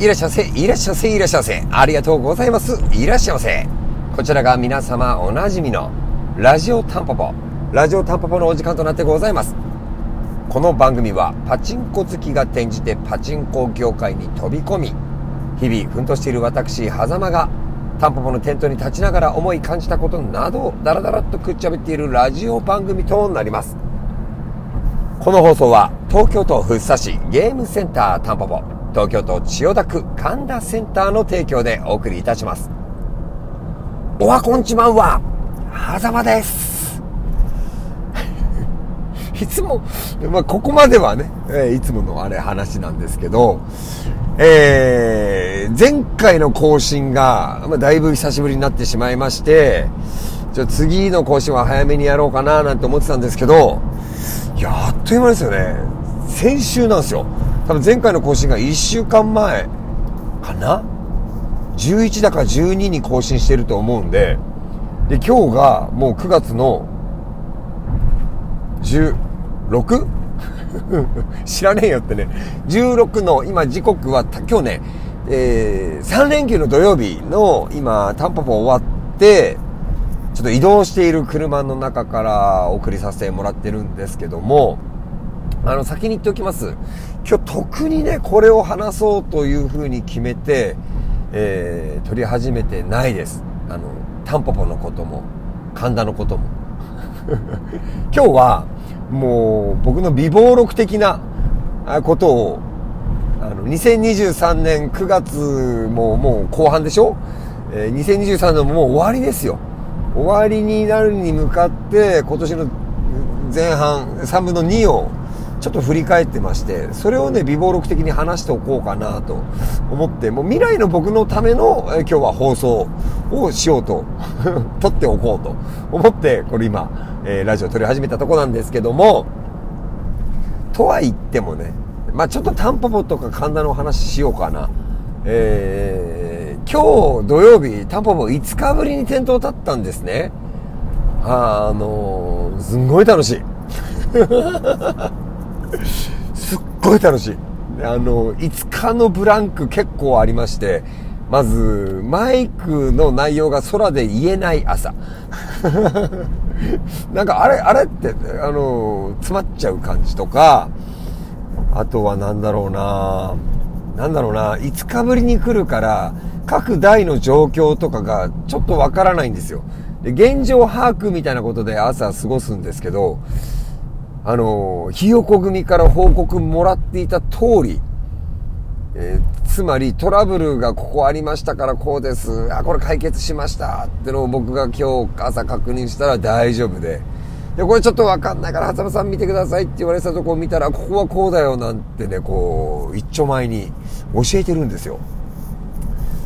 いらっしゃいませ、いらっしゃいませ、いらっしゃいませ。ありがとうございます。いらっしゃいませ。こちらが皆様おなじみのラジオタンポポ。ラジオタンポポのお時間となってございます。この番組はパチンコ好きが転じてパチンコ業界に飛び込み、日々奮闘している私、狭間がタンポポのテントに立ちながら思い感じたことなどをダラダラっとくっちゃべっているラジオ番組となります。この放送は東京都福生市ゲームセンタータンポポ東京都千代田区神田センターの提供でお送りいたします。おはこんちまんは、はざまです。いつも、まあ、ここまではね、え、いつものあれ話なんですけど、えー、前回の更新が、まあ、だいぶ久しぶりになってしまいまして、じゃ次の更新は早めにやろうかななんて思ってたんですけど、いや、あっという間ですよね。先週なんですよ。多分前回の更新が1週間前かな ?11 だか12に更新してると思うんで、で、今日がもう9月の 16? 知らねえよってね。16の今時刻は、今日ね、えー、3連休の土曜日の今、タンポポ終わって、ちょっと移動している車の中から送りさせてもらってるんですけども、あの、先に言っておきます。今日特にね、これを話そうというふうに決めて、えー、撮り始めてないです。あの、タンポポのことも、神田のことも。今日は、もう、僕の美貌録的なことを、あの、2023年9月ももう後半でしょ？えー、2023年ももう終わりですよ。終わりになるに向かって、今年の前半、3分の2をちょっと振り返ってまして、それをね、微暴録的に話しておこうかなと思って、もう未来の僕のための、え今日は放送をしようと、撮っておこうと思って、これ今、えー、ラジオ撮り始めたとこなんですけども、とは言ってもね、まあちょっとタンポポとか神田の話しようかな。えー、今日土曜日、タンポポ5日ぶりに店頭立ったんですね。あのー、すんごい楽しい。すっごい楽しい。あの、5日のブランク結構ありまして、まず、マイクの内容が空で言えない朝。なんか、あれ、あれって、あの、詰まっちゃう感じとか、あとはなんだろうななんだろうな5日ぶりに来るから、各台の状況とかがちょっとわからないんですよ。で、現状把握みたいなことで朝過ごすんですけど、あの、ひよこ組から報告もらっていた通り、えー、つまりトラブルがここありましたからこうです。あ、これ解決しましたってのを僕が今日朝確認したら大丈夫で。で、これちょっとわかんないから、はざさん見てくださいって言われたとこを見たら、ここはこうだよなんてね、こう、一丁前に教えてるんですよ。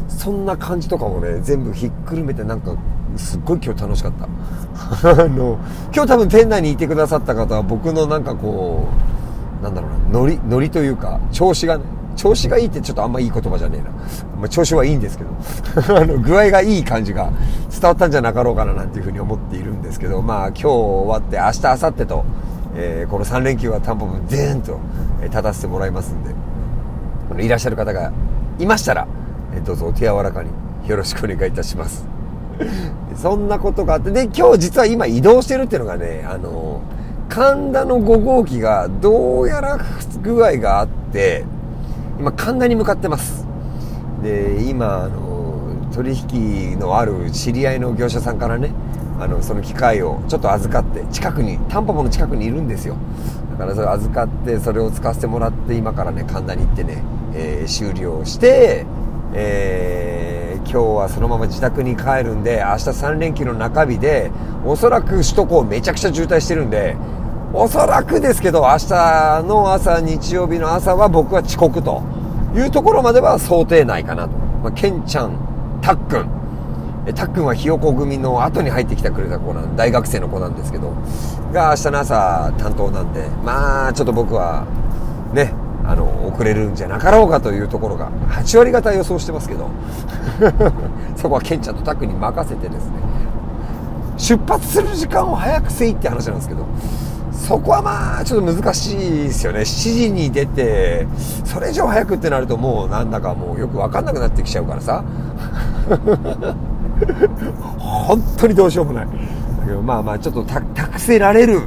そんな感じとかもね、全部ひっくるめてなんかすっごい今日楽しかった あの今日多分店内にいてくださった方は僕のなんかこうなんだろうなノリノリというか調子がね調子がいいってちょっとあんまいい言葉じゃねえな、まあ、調子はいいんですけど あの具合がいい感じが伝わったんじゃなかろうかななんていうふうに思っているんですけどまあ今日終わって明日明後日と、えー、この3連休は担保分全ーンと立たせてもらいますんでいらっしゃる方がいましたらどうぞお手柔らかによろしくお願いいたします。そんなことがあって、で、今日実は今移動してるっていうのがね、あの、神田の5号機がどうやら不具合があって、今神田に向かってます。で、今、あの、取引のある知り合いの業者さんからね、あの、その機械をちょっと預かって、近くに、タンポポの近くにいるんですよ。だからそれ預かって、それを使わせてもらって、今からね、神田に行ってね、えー、修理をして、えー、今日はそのまま自宅に帰るんで、明日3連休の中日で、おそらく首都高めちゃくちゃ渋滞してるんで、おそらくですけど、明日の朝、日曜日の朝は僕は遅刻というところまでは想定内かなと。まあ、ケンちゃん、たっくん。たっくんはひよこ組の後に入ってきてくれた子なん、大学生の子なんですけど、が明日の朝担当なんで、まあ、ちょっと僕は、ね、あの遅れるんじゃなかろうかというところが8割方予想してますけど そこはケンちゃんとタクに任せてですね出発する時間を早くせいって話なんですけどそこはまあ、ちょっと難しいですよね。7時に出て、それ以上早くってなるともうなんだかもうよくわかんなくなってきちゃうからさ。本当にどうしようもない。だけどまあまあ、ちょっと託せられる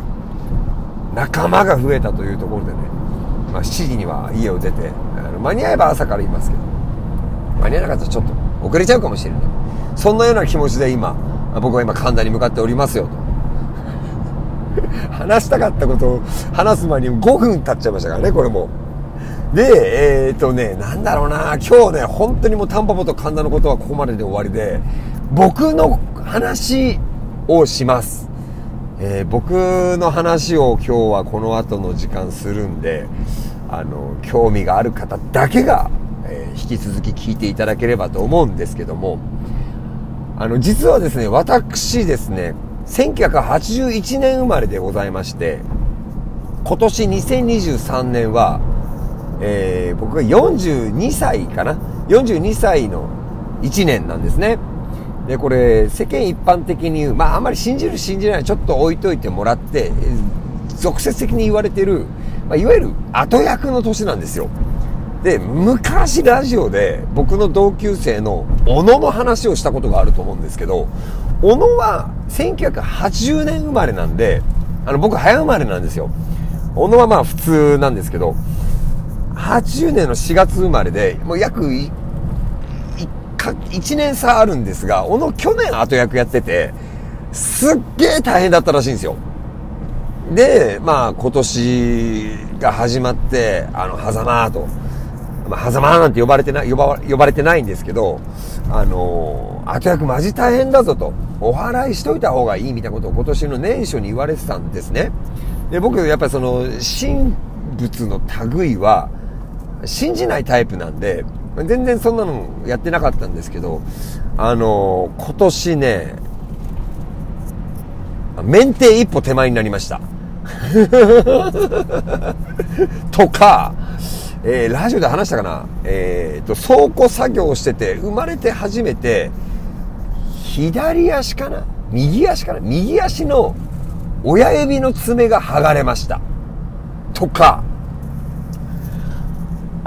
仲間が増えたというところでね、まあ7時には家を出て、間に合えば朝からいますけど、間に合わなかったらちょっと遅れちゃうかもしれない。そんなような気持ちで今、僕は今神田に向かっておりますよと。話したかったことを話す前に5分経っちゃいましたからね、これも。で、えー、っとね、なんだろうな、今日ね、本当にもうタンパポと神田のことはここまでで終わりで、僕の話をします。えー、僕の話を今日はこの後の時間するんで、あの、興味がある方だけが、えー、引き続き聞いていただければと思うんですけども、あの、実はですね、私ですね、1981年生まれでございまして、今年2023年は、えー、僕が42歳かな ?42 歳の1年なんですね。で、これ、世間一般的に、まあ、あんまり信じる信じないちょっと置いといてもらって、俗説的に言われてる、まあ、いわゆる後役の年なんですよ。で、昔ラジオで僕の同級生の小野の話をしたことがあると思うんですけど、小野は1980年生まれなんで、あの、僕早生まれなんですよ。小野はまあ普通なんですけど、80年の4月生まれで、もう約1年差あるんですが、小野去年後役やってて、すっげえ大変だったらしいんですよ。で、まあ今年が始まって、あの、狭間と、まあ、狭間なんて呼ばれてない、呼ば、呼ばれてないんですけど、あのー、後役マジ大変だぞと、お祓いしといた方がいいみたいなことを今年の年初に言われてたんですね。で、僕、やっぱりその、神仏の類は、信じないタイプなんで、全然そんなのやってなかったんですけど、あのー、今年ね、免停一歩手前になりました。とか、えー、ラジオで話したかなえー、と、倉庫作業をしてて、生まれて初めて、左足かな？右足かな？右足の親指の爪が剥がれました。とか、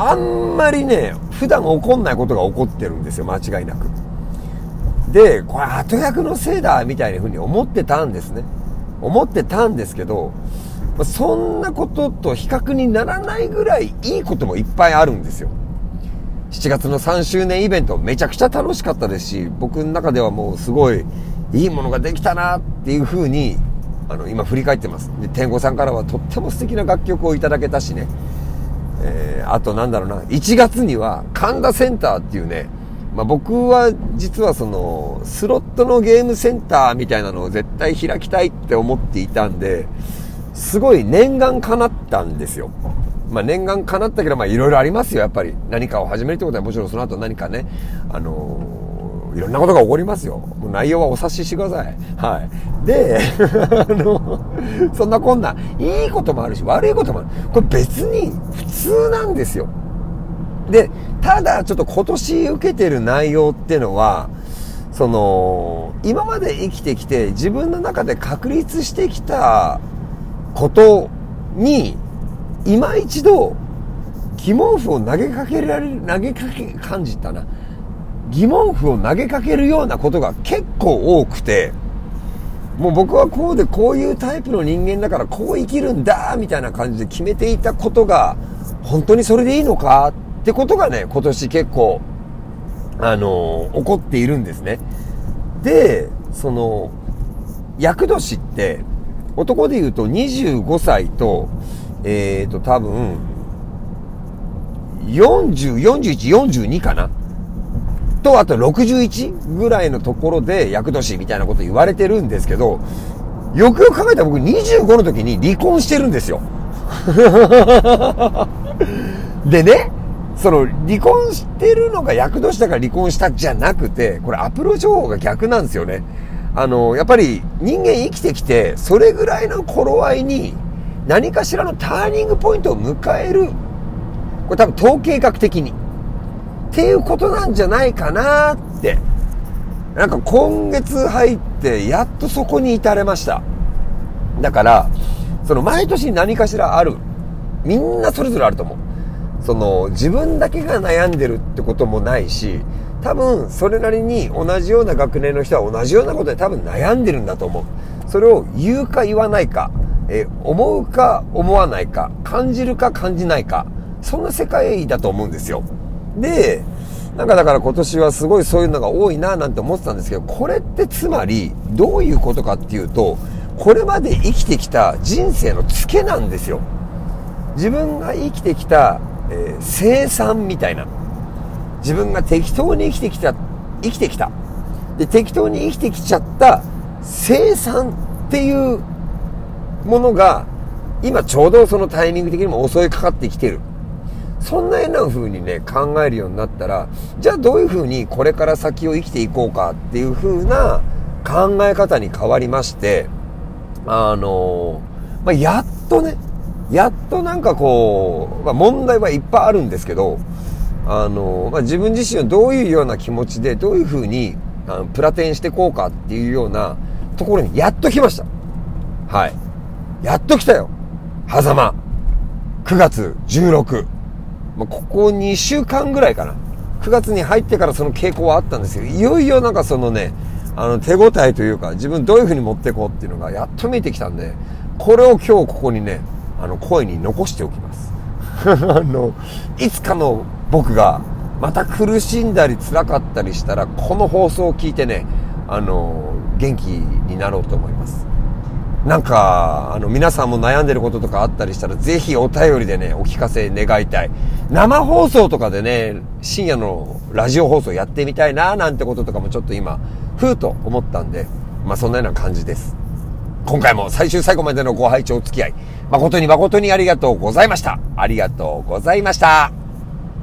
あんまりね、普段起こんないことが起こってるんですよ、間違いなく。で、これ後役のせいだ、みたいな風に思ってたんですね。思ってたんですけど、そんなことと比較にならないぐらいいいこともいっぱいあるんですよ。7月の3周年イベントめちゃくちゃ楽しかったですし、僕の中ではもうすごいいいものができたなっていう風に、あの、今振り返ってます。で、天狗さんからはとっても素敵な楽曲をいただけたしね。えー、あとなんだろうな、1月には神田センターっていうね、まあ、僕は実はその、スロットのゲームセンターみたいなのを絶対開きたいって思っていたんで、すごい念願かなったんですよ。まあ念願かなったけど、まあいろいろありますよ、やっぱり。何かを始めるってことはもちろんその後何かね、あのー、いろんなことが起こりますよ。もう内容はお察ししてください。はい。で、あの、そんなこんな、いいこともあるし、悪いこともある。これ別に普通なんですよ。で、ただちょっと今年受けてる内容ってのは、その、今まで生きてきて自分の中で確立してきたことに、今一度、疑問符を投げかけられる、投げかけ、感じたな。疑問符を投げかけるようなことが結構多くて、もう僕はこうでこういうタイプの人間だからこう生きるんだみたいな感じで決めていたことが本当にそれでいいのかってことがね、今年結構、あのー、起こっているんですね。で、その、厄年って男で言うと25歳と、えっ、ー、と、多分、40、41、42かなと、あと61ぐらいのところで厄年みたいなこと言われてるんですけど、よくよく考えたら僕25の時に離婚してるんですよ。でね、その離婚してるのが厄年だから離婚したじゃなくて、これアプローチ方法が逆なんですよね。あの、やっぱり人間生きてきて、それぐらいの頃合いに何かしらのターニングポイントを迎える。これ多分統計学的に。っていうことなんじゃないかなって。なんか今月入ってやっとそこに至れました。だから、その毎年何かしらある。みんなそれぞれあると思う。その自分だけが悩んでるってこともないし、多分それなりに同じような学年の人は同じようなことで多分悩んでるんだと思う。それを言うか言わないか、え思うか思わないか、感じるか感じないか、そんな世界だと思うんですよ。で、なんかだから今年はすごいそういうのが多いななんて思ってたんですけど、これってつまりどういうことかっていうと、これまで生きてきた人生のツケなんですよ。自分が生きてきた、えー、生産みたいな。自分が適当に生きてきた、生きてきた。で、適当に生きてきちゃった生産っていうものが、今ちょうどそのタイミング的にも襲いかかってきてる。そんなような風にね、考えるようになったら、じゃあどういう風にこれから先を生きていこうかっていう風な考え方に変わりまして、あのまあ、やっとね、やっとなんかこう、まあ、問題はいっぱいあるんですけど、あのまあ、自分自身をどういうような気持ちで、どういう風にあのプラテンしていこうかっていうようなところにやっと来ました。はい。やっと来たよ。狭間。9月16。まあ、ここ2週間ぐらいかな。9月に入ってからその傾向はあったんですけど、いよいよなんかそのね、あの手応えというか、自分どういう風に持っていこうっていうのがやっと見えてきたんで、これを今日ここにね、あの声に残しておきます。あの、いつかの僕がまた苦しんだり辛かったりしたら、この放送を聞いてね、あの、元気になろうと思います。なんか、あの、皆さんも悩んでることとかあったりしたら、ぜひお便りでね、お聞かせ願いたい。生放送とかでね、深夜のラジオ放送やってみたいな、なんてこととかもちょっと今、ふうと思ったんで、まあそんなような感じです。今回も最終最後までのご拝聴お付き合い、誠に誠にありがとうございました。ありがとうございました。